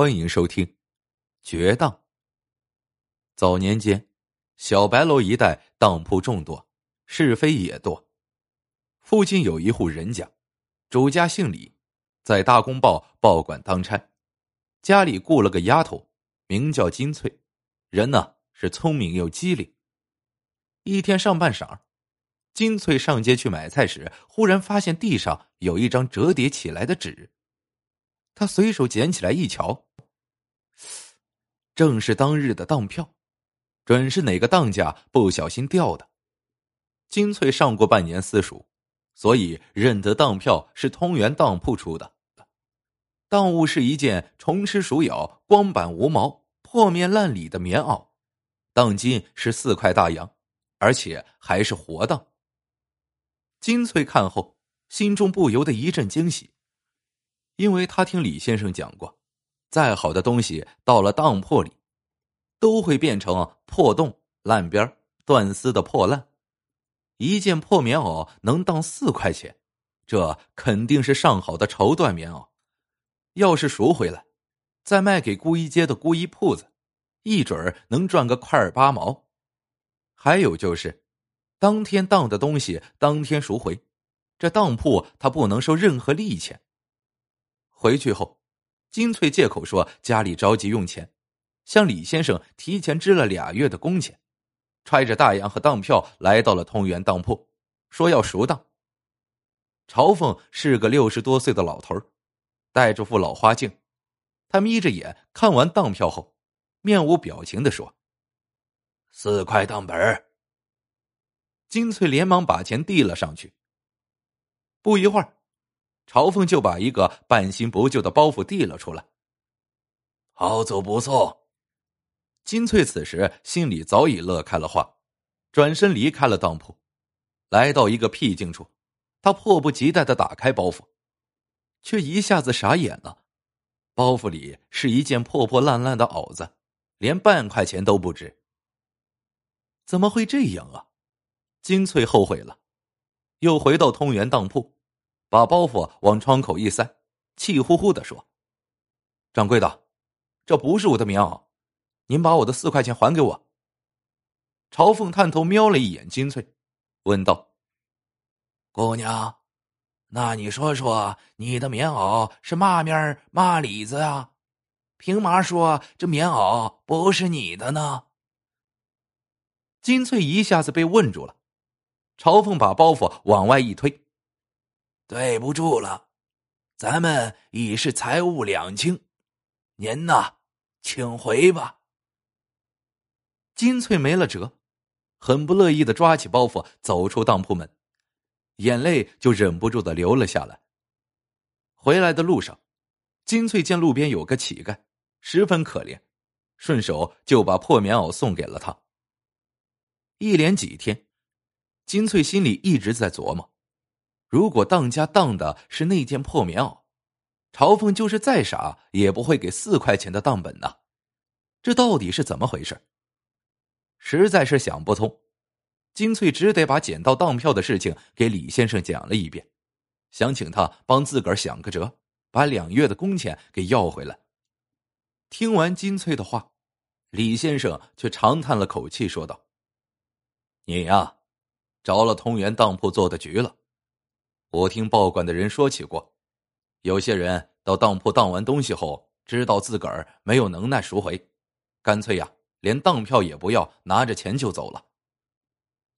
欢迎收听《绝当》。早年间，小白楼一带当铺众多，是非也多。附近有一户人家，主家姓李，在大公报报馆当差，家里雇了个丫头，名叫金翠，人呢是聪明又机灵。一天上半晌，金翠上街去买菜时，忽然发现地上有一张折叠起来的纸。他随手捡起来一瞧，正是当日的当票，准是哪个当家不小心掉的。金翠上过半年私塾，所以认得当票是通源当铺出的。当物是一件虫吃鼠咬、光板无毛、破面烂里的棉袄，当金是四块大洋，而且还是活当。金翠看后，心中不由得一阵惊喜。因为他听李先生讲过，再好的东西到了当铺里，都会变成破洞、烂边、断丝的破烂。一件破棉袄能当四块钱，这肯定是上好的绸缎棉袄。要是赎回来，再卖给孤衣街的孤衣铺子，一准能赚个块儿八毛。还有就是，当天当的东西当天赎回，这当铺他不能收任何利钱。回去后，金翠借口说家里着急用钱，向李先生提前支了俩月的工钱，揣着大洋和当票来到了通源当铺，说要赎当。朝凤是个六十多岁的老头戴着副老花镜，他眯着眼看完当票后，面无表情的说：“四块当本。”金翠连忙把钱递了上去。不一会儿。朝凤就把一个半新不旧的包袱递了出来。好走不送。金翠此时心里早已乐开了花，转身离开了当铺，来到一个僻静处，他迫不及待的打开包袱，却一下子傻眼了。包袱里是一件破破烂烂的袄子，连半块钱都不值。怎么会这样啊？金翠后悔了，又回到通源当铺。把包袱往窗口一塞，气呼呼的说：“掌柜的，这不是我的棉袄，您把我的四块钱还给我。”朝凤探头瞄了一眼金翠，问道：“姑娘，那你说说，你的棉袄是嘛面嘛里子啊？凭嘛说这棉袄不是你的呢？”金翠一下子被问住了，朝凤把包袱往外一推。对不住了，咱们已是财物两清，您呐，请回吧。金翠没了辙，很不乐意的抓起包袱走出当铺门，眼泪就忍不住的流了下来。回来的路上，金翠见路边有个乞丐，十分可怜，顺手就把破棉袄送给了他。一连几天，金翠心里一直在琢磨。如果当家当的是那件破棉袄，朝凤就是再傻也不会给四块钱的当本呐。这到底是怎么回事？实在是想不通。金翠只得把捡到当票的事情给李先生讲了一遍，想请他帮自个儿想个辙，把两月的工钱给要回来。听完金翠的话，李先生却长叹了口气，说道：“你呀，着了通源当铺做的局了。”我听报馆的人说起过，有些人到当铺当完东西后，知道自个儿没有能耐赎回，干脆呀，连当票也不要，拿着钱就走了。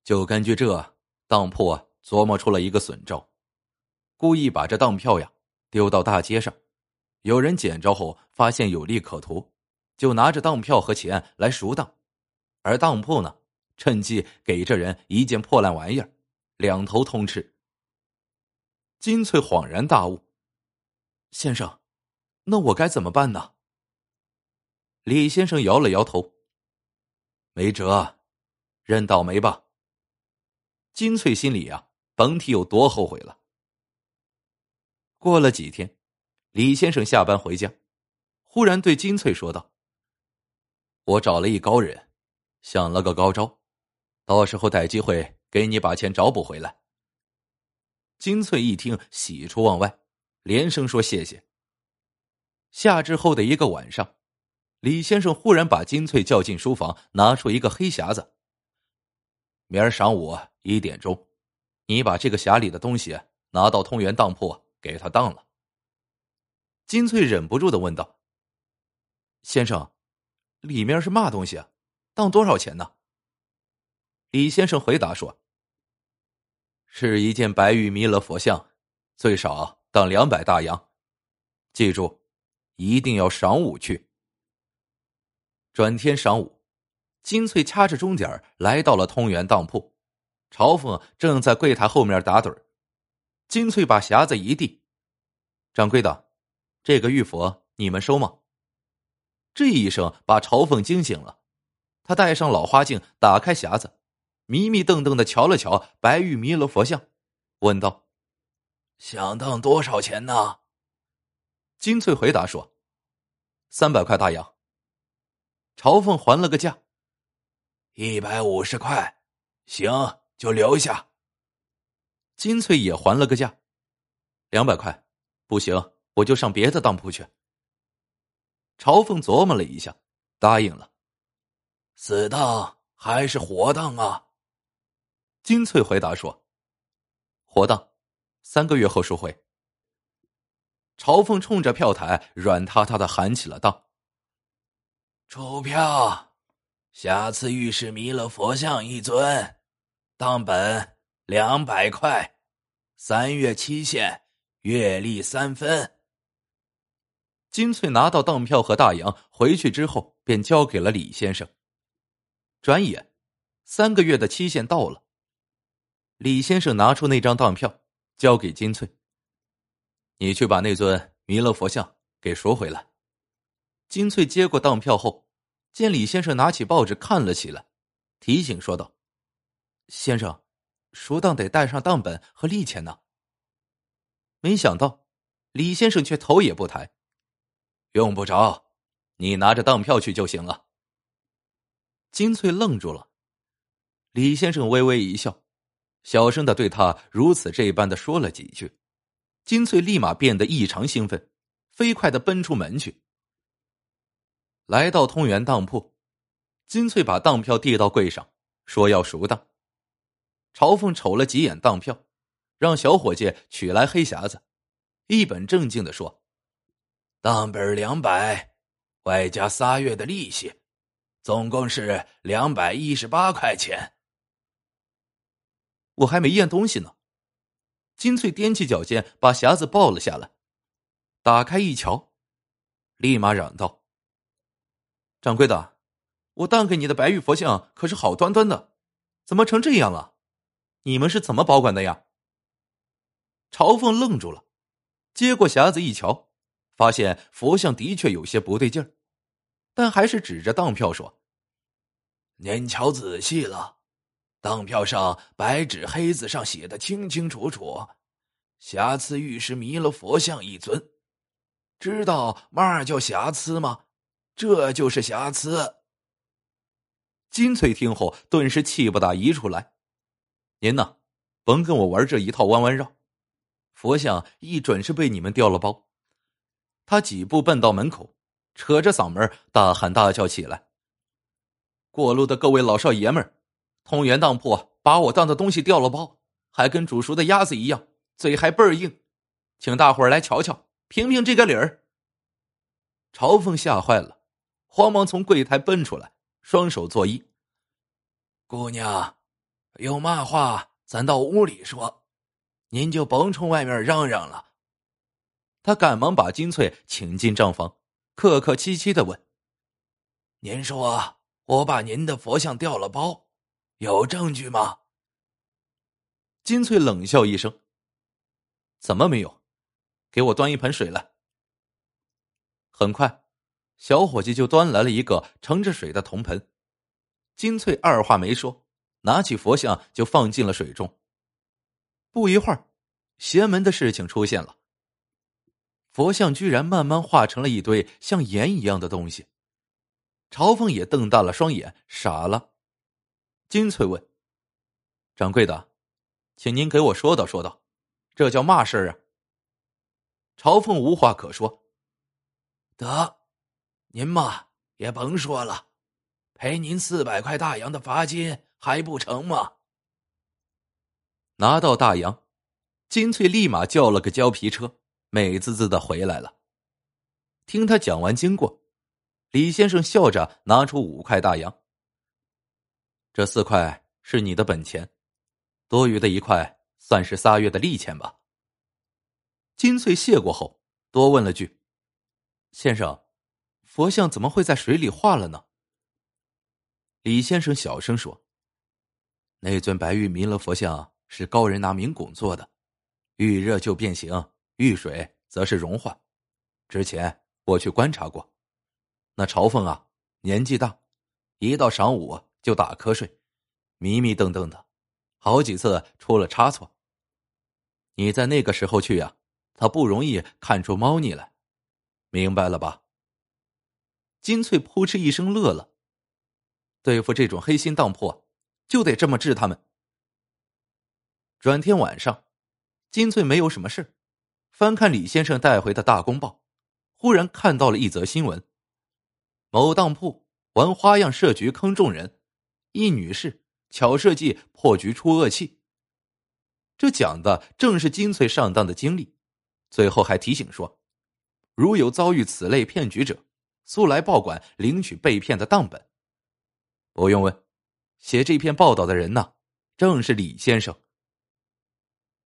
就根据这，当铺琢磨出了一个损招，故意把这当票呀丢到大街上，有人捡着后发现有利可图，就拿着当票和钱来赎当，而当铺呢，趁机给这人一件破烂玩意儿，两头通吃。金翠恍然大悟：“先生，那我该怎么办呢？”李先生摇了摇头：“没辙，认倒霉吧。”金翠心里呀，甭提有多后悔了。过了几天，李先生下班回家，忽然对金翠说道：“我找了一高人，想了个高招，到时候逮机会给你把钱找补回来。”金翠一听，喜出望外，连声说谢谢。夏至后的一个晚上，李先生忽然把金翠叫进书房，拿出一个黑匣子。明儿晌午一点钟，你把这个匣里的东西拿到通源当铺给他当了。金翠忍不住的问道：“先生，里面是嘛东西啊？当多少钱呢？”李先生回答说：“是一件白玉弥勒佛像，最少当两百大洋。记住，一定要晌午去。”转天晌午，金翠掐着钟点来到了通元当铺，朝凤正在柜台后面打盹金翠把匣子一递：“掌柜的。”这个玉佛你们收吗？这一声把朝凤惊醒了，他戴上老花镜，打开匣子，迷迷瞪瞪的瞧了瞧白玉弥勒佛像，问道：“想当多少钱呢？”金翠回答说：“三百块大洋。”朝凤还了个价：“一百五十块，行，就留下。”金翠也还了个价：“两百块，不行。”我就上别的当铺去。朝凤琢磨了一下，答应了。死当还是活当啊？金翠回答说：“活当，三个月后赎回。”朝凤冲着票台软塌塌的喊起了当：“出票，瑕疵玉石弥勒佛像一尊，当本两百块，三月期限，月利三分。”金翠拿到当票和大洋回去之后，便交给了李先生。转眼，三个月的期限到了。李先生拿出那张当票，交给金翠：“你去把那尊弥勒佛像给赎回来。”金翠接过当票后，见李先生拿起报纸看了起来，提醒说道：“先生，赎当得带上当本和利钱呢。”没想到，李先生却头也不抬。用不着，你拿着当票去就行了。金翠愣住了，李先生微微一笑，小声的对他如此这般的说了几句，金翠立马变得异常兴奋，飞快的奔出门去。来到通源当铺，金翠把当票递到柜上，说要赎当。朝凤瞅了几眼当票，让小伙计取来黑匣子，一本正经的说。当本两百，外加仨月的利息，总共是两百一十八块钱。我还没验东西呢。金翠踮起脚尖，把匣子抱了下来，打开一瞧，立马嚷道：“掌柜的，我当给你的白玉佛像可是好端端的，怎么成这样了？你们是怎么保管的呀？”朝凤愣住了，接过匣子一瞧。发现佛像的确有些不对劲儿，但还是指着当票说：“您瞧仔细了，当票上白纸黑字上写的清清楚楚，瑕疵玉石弥勒佛像一尊。知道嘛叫瑕疵吗？这就是瑕疵。”金翠听后顿时气不打一处来：“您呢，甭跟我玩这一套弯弯绕，佛像一准是被你们调了包。”他几步奔到门口，扯着嗓门大喊大叫起来：“过路的各位老少爷们儿，通源当铺把我当的东西掉了包，还跟煮熟的鸭子一样，嘴还倍儿硬，请大伙儿来瞧瞧，评评这个理儿。”朝凤吓坏了，慌忙从柜台奔出来，双手作揖：“姑娘，有嘛话咱到屋里说，您就甭冲外面嚷嚷了。”他赶忙把金翠请进账房，客客气气的问：“您说我把您的佛像掉了包，有证据吗？”金翠冷笑一声：“怎么没有？给我端一盆水来。”很快，小伙计就端来了一个盛着水的铜盆。金翠二话没说，拿起佛像就放进了水中。不一会儿，邪门的事情出现了。佛像居然慢慢化成了一堆像盐一样的东西，朝凤也瞪大了双眼，傻了。金翠问：“掌柜的，请您给我说道说道，这叫嘛事儿啊？”朝凤无话可说。得，您嘛也甭说了，赔您四百块大洋的罚金还不成吗？拿到大洋，金翠立马叫了个胶皮车，美滋滋的回来了。听他讲完经过，李先生笑着拿出五块大洋，这四块是你的本钱，多余的一块算是仨月的利钱吧。金翠谢过后，多问了句。先生，佛像怎么会在水里化了呢？李先生小声说：“那尊白玉弥勒佛像是高人拿明汞做的，遇热就变形，遇水则是融化。之前我去观察过，那朝奉啊，年纪大，一到晌午就打瞌睡，迷迷瞪瞪的，好几次出了差错。你在那个时候去呀，他不容易看出猫腻来。”明白了吧？金翠扑哧一声乐了。对付这种黑心当铺，就得这么治他们。转天晚上，金翠没有什么事，翻看李先生带回的大公报，忽然看到了一则新闻：某当铺玩花样设局坑众人，一女士巧设计破局出恶气。这讲的正是金翠上当的经历，最后还提醒说。如有遭遇此类骗局者，速来报馆领取被骗的当本。不用问，写这篇报道的人呢，正是李先生。